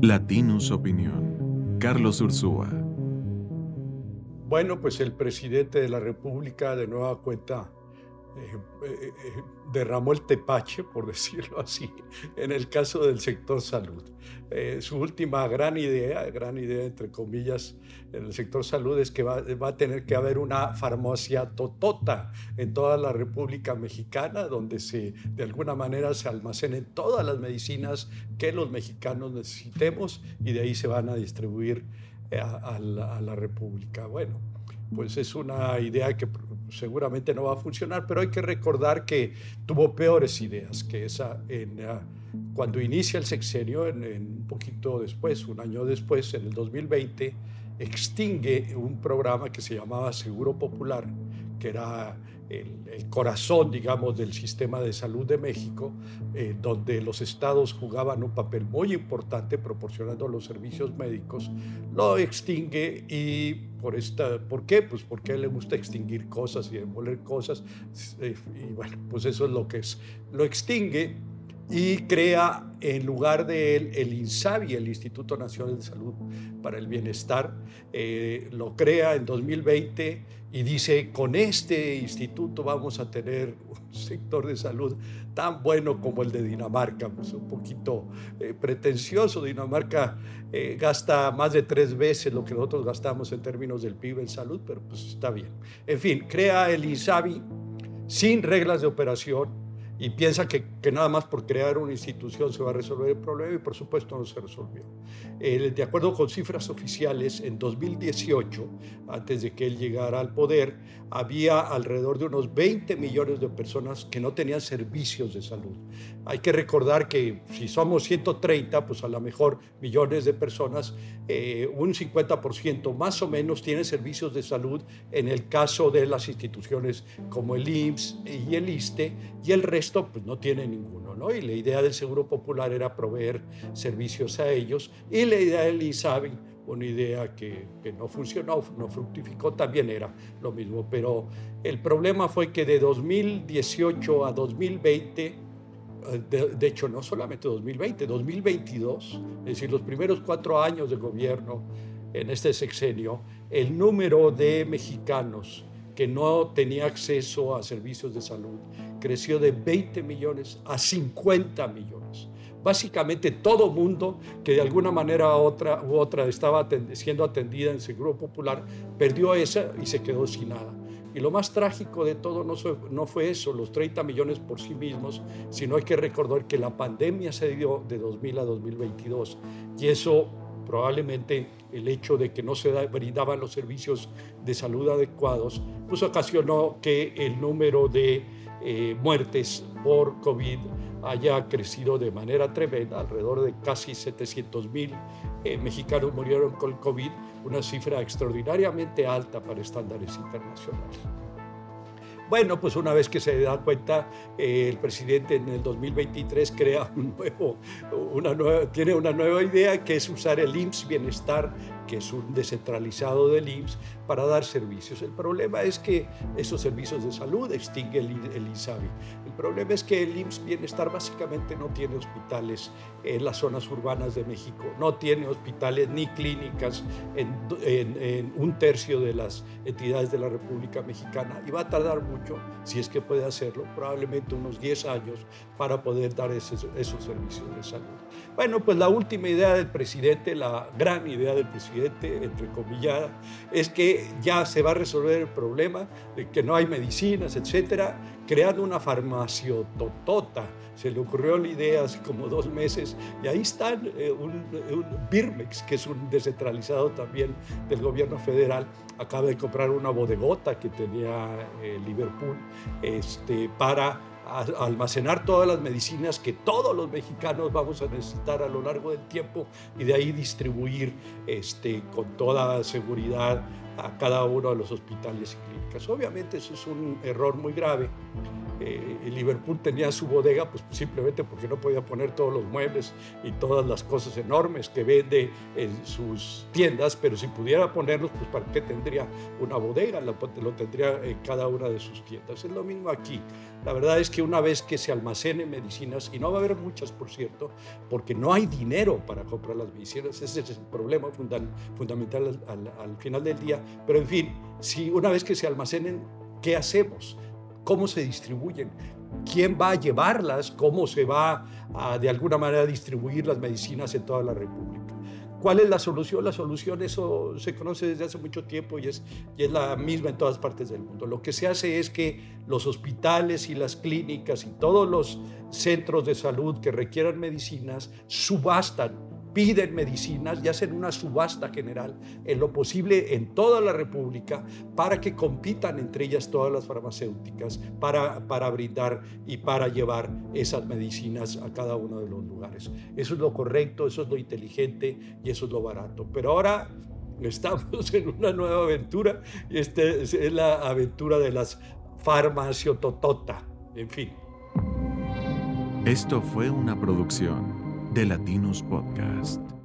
Latinus Opinión. Carlos Ursúa. Bueno, pues el presidente de la República de nueva cuenta eh, eh, eh, derramó el tepache, por decirlo así, en el caso del sector salud. su última gran idea, gran idea entre comillas, en el sector salud es que va, a tener que haber una farmacia totota en toda la República Mexicana, donde se, de alguna manera se almacenen todas las medicinas que los mexicanos necesitemos y de ahí se van a distribuir a la República. Bueno, pues es una idea que seguramente no va a funcionar, pero hay que recordar que tuvo peores ideas que esa en, ah, cuando inicia el sexenio, en, un poquito después, un año después, en el 2020, extingue un programa que se llamaba Seguro Popular, que era el, corazón, digamos, del sistema de salud de México, eh, donde los estados jugaban un papel muy importante proporcionando los servicios médicos, lo extingue y por esta, ¿por qué? Pues porque a él le gusta extinguir cosas y demoler cosas, eh, y bueno, pues eso es lo que es. Lo extingue y crea en lugar de él el INSABI, el Instituto Nacional de Salud para el Bienestar, eh, lo crea en 2020 y dice, con este instituto vamos a tener un sector de salud tan bueno como el de Dinamarca, pues un poquito eh, pretencioso, Dinamarca eh, gasta más de tres veces lo que nosotros gastamos en términos del PIB en salud, pero pues está bien. En fin, crea el INSABI sin reglas de operación, y piensa que, que, nada más por crear una institución se va a resolver el problema y por supuesto no se resolvió. de acuerdo con cifras oficiales, en 2018, antes de que él llegara al poder, había alrededor de unos 20 millones de personas que no tenían servicios de salud. Hay que recordar que si somos 130, pues a lo mejor millones de personas, eh, un 50% más o menos tienen servicios de salud en el caso de las instituciones como el IMSS y el ISTE y el resto pues no tiene ninguno, ¿no? Y la idea del Seguro Popular era proveer servicios a ellos y la idea del ISABI, una idea que, que, no funcionó, no fructificó, también era lo mismo. Pero el problema fue que de 2018 a 2020, eh, de, de, hecho no solamente 2020, 2022, es decir, los primeros cuatro años de gobierno en este sexenio, el número de mexicanos que no tenía acceso a servicios de salud creció de 20 millones a 50 millones. Básicamente todo mundo que de alguna manera u otra, estaba siendo atendida en Seguro Popular perdió esa y se quedó sin nada. Y lo más trágico de todo no, no fue eso, los 30 millones por sí mismos, sino hay que recordar que la pandemia se dio de 2000 a 2022 y eso probablemente el hecho de que no se brindaban los servicios de salud adecuados, pues ocasionó que el número de eh, muertes por COVID haya crecido de manera tremenda, alrededor de casi 700 mil eh, mexicanos murieron con COVID, una cifra extraordinariamente alta para estándares internacionales. Bueno, pues una vez que se da cuenta, eh, el presidente en el 2023 crea un nuevo, una nueva, tiene una nueva idea que es usar el IMSS Bienestar, que es un descentralizado del IMSS, para dar servicios. El problema es que esos servicios de salud extingue el, el INSABI. El problema es que el IMSS Bienestar básicamente no tiene hospitales en las zonas urbanas de México, no tiene hospitales ni clínicas en, en un tercio de las entidades de la República Mexicana y va a tardar mucho si es que puede hacerlo, probablemente unos 10 años para poder dar esos, esos servicios de salud. Bueno, pues la última idea del presidente, la gran idea del presidente, entre comillas, es que ya se va a resolver el problema de que no hay medicinas, etcétera, creando una farmacia totota. Se le ocurrió la idea hace como dos meses y ahí está eh, un, Birmex, que es un descentralizado también del gobierno federal, acaba de comprar una bodegota que tenía eh, Liverpool este, para almacenar todas las medicinas que todos los mexicanos vamos a necesitar a lo largo del tiempo y de ahí distribuir este, con toda seguridad a cada uno de los hospitales y clínicas. Obviamente eso es un error muy grave. Eh, Liverpool tenía su bodega pues simplemente porque no podía poner todos los muebles y todas las cosas enormes que vende en sus tiendas, pero si pudiera ponerlos, pues para qué tendría una bodega, lo, tendría en cada una de sus tiendas. Es lo mismo aquí. La verdad es que una vez que se almacenen medicinas, y no va a haber muchas, por cierto, porque no hay dinero para comprar las medicinas, ese es el problema fundamental al, al final del día, pero en fin, si una vez que se almacenen, ¿qué hacemos? ¿Cómo se distribuyen? ¿Quién va a llevarlas? ¿Cómo se va a, de alguna manera, distribuir las medicinas en toda la República? ¿Cuál es la solución? La solución, eso se conoce desde hace mucho tiempo y es, y es la misma en todas partes del mundo. Lo que se hace es que los hospitales y las clínicas y todos los centros de salud que requieran medicinas subastan piden medicinas y hacen una subasta general en lo posible en toda la República para que compitan entre ellas todas las farmacéuticas para, para brindar y para llevar esas medicinas a cada uno de los lugares. Eso es lo correcto, eso es lo inteligente y eso es lo barato. Pero ahora estamos en una nueva aventura y esta es la aventura de las farmaciototota. En fin. Esto fue una producción de Latinos Podcast.